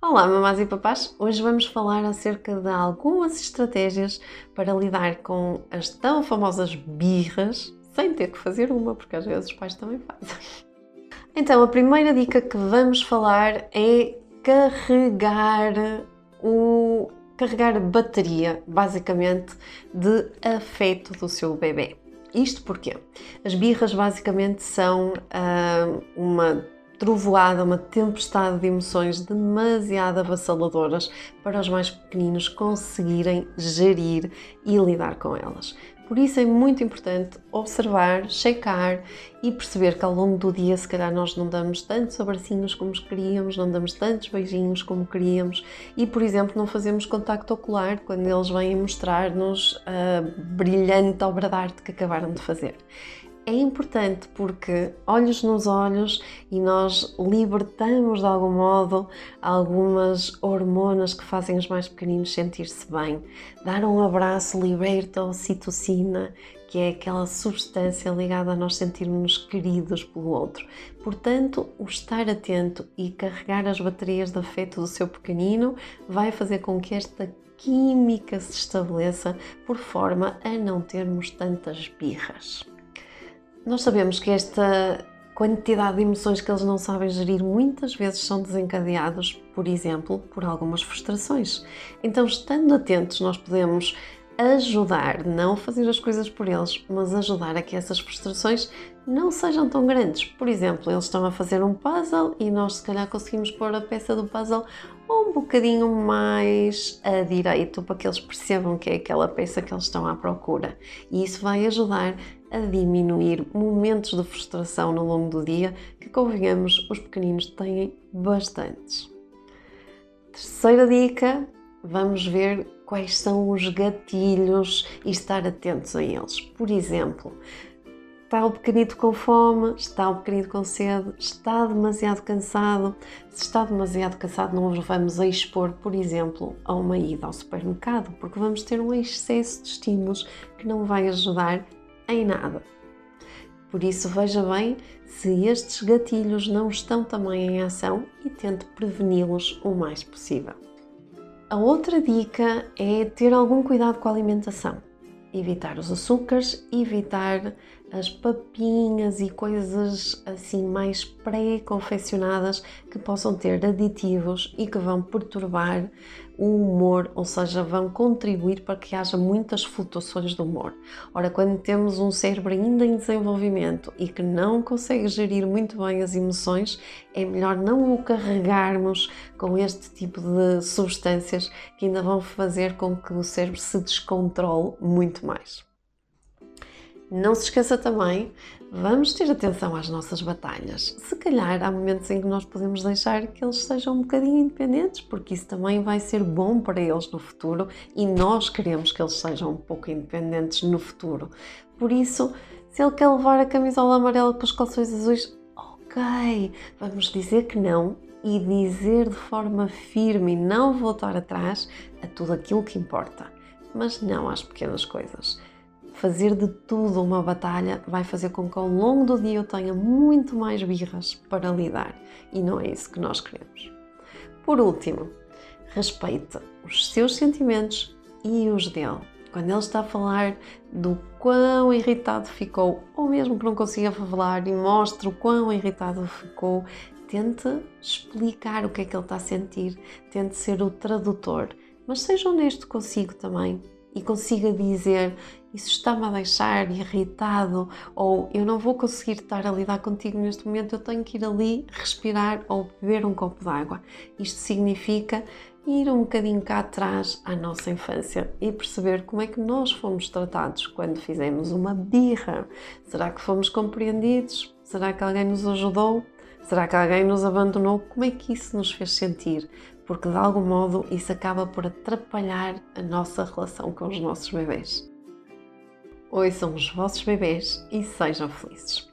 Olá, mamás e papás! Hoje vamos falar acerca de algumas estratégias para lidar com as tão famosas birras sem ter que fazer uma, porque às vezes os pais também fazem. Então, a primeira dica que vamos falar é carregar o carregar a bateria, basicamente, de afeto do seu bebê. Isto porque as birras basicamente são uh, uma trovoada, uma tempestade de emoções demasiado avassaladoras para os mais pequeninos conseguirem gerir e lidar com elas. Por isso é muito importante observar, checar e perceber que ao longo do dia, se calhar, nós não damos tantos abracinhos como queríamos, não damos tantos beijinhos como queríamos e, por exemplo, não fazemos contacto ocular quando eles vêm mostrar-nos a brilhante obra de arte que acabaram de fazer é importante porque olhos nos olhos e nós libertamos de algum modo algumas hormonas que fazem os mais pequeninos sentir-se bem. Dar um abraço liberta a ocitocina, que é aquela substância ligada a nós sentirmos queridos pelo outro. Portanto, o estar atento e carregar as baterias de afeto do seu pequenino vai fazer com que esta química se estabeleça por forma a não termos tantas birras. Nós sabemos que esta quantidade de emoções que eles não sabem gerir muitas vezes são desencadeados, por exemplo, por algumas frustrações. Então, estando atentos, nós podemos ajudar, não fazer as coisas por eles, mas ajudar a que essas frustrações não sejam tão grandes. Por exemplo, eles estão a fazer um puzzle e nós se calhar conseguimos pôr a peça do puzzle um bocadinho mais a direito para que eles percebam que é aquela peça que eles estão à procura. E isso vai ajudar a diminuir momentos de frustração no longo do dia que, convenhamos, os pequeninos têm bastantes. Terceira dica, vamos ver quais são os gatilhos e estar atentos a eles. Por exemplo, está o pequenito com fome, está o pequenito com sede, está demasiado cansado. Se está demasiado cansado, não os vamos a expor, por exemplo, a uma ida ao supermercado, porque vamos ter um excesso de estímulos que não vai ajudar em nada. Por isso, veja bem se estes gatilhos não estão também em ação e tente preveni-los o mais possível. A outra dica é ter algum cuidado com a alimentação. Evitar os açúcares, evitar as papinhas e coisas assim mais pré-confeccionadas que possam ter aditivos e que vão perturbar o humor, ou seja, vão contribuir para que haja muitas flutuações do humor. Ora, quando temos um cérebro ainda em desenvolvimento e que não consegue gerir muito bem as emoções, é melhor não o carregarmos com este tipo de substâncias que ainda vão fazer com que o cérebro se descontrole muito mais. Não se esqueça também, vamos ter atenção às nossas batalhas. Se calhar há momentos em que nós podemos deixar que eles sejam um bocadinho independentes, porque isso também vai ser bom para eles no futuro e nós queremos que eles sejam um pouco independentes no futuro. Por isso, se ele quer levar a camisola amarela com os calções azuis, ok, vamos dizer que não e dizer de forma firme e não voltar atrás a tudo aquilo que importa, mas não às pequenas coisas fazer de tudo uma batalha vai fazer com que ao longo do dia eu tenha muito mais birras para lidar e não é isso que nós queremos. Por último, respeite os seus sentimentos e os dele. Quando ele está a falar do quão irritado ficou, ou mesmo que não consiga falar e mostre o quão irritado ficou, tente explicar o que é que ele está a sentir, tente ser o tradutor, mas seja honesto consigo também e consiga dizer isso está-me a deixar irritado ou eu não vou conseguir estar a lidar contigo neste momento, eu tenho que ir ali respirar ou beber um copo de água. Isto significa ir um bocadinho cá atrás à nossa infância e perceber como é que nós fomos tratados quando fizemos uma birra. Será que fomos compreendidos? Será que alguém nos ajudou? Será que alguém nos abandonou? Como é que isso nos fez sentir? Porque de algum modo isso acaba por atrapalhar a nossa relação com os nossos bebês. Ouçam os vossos bebês e sejam felizes.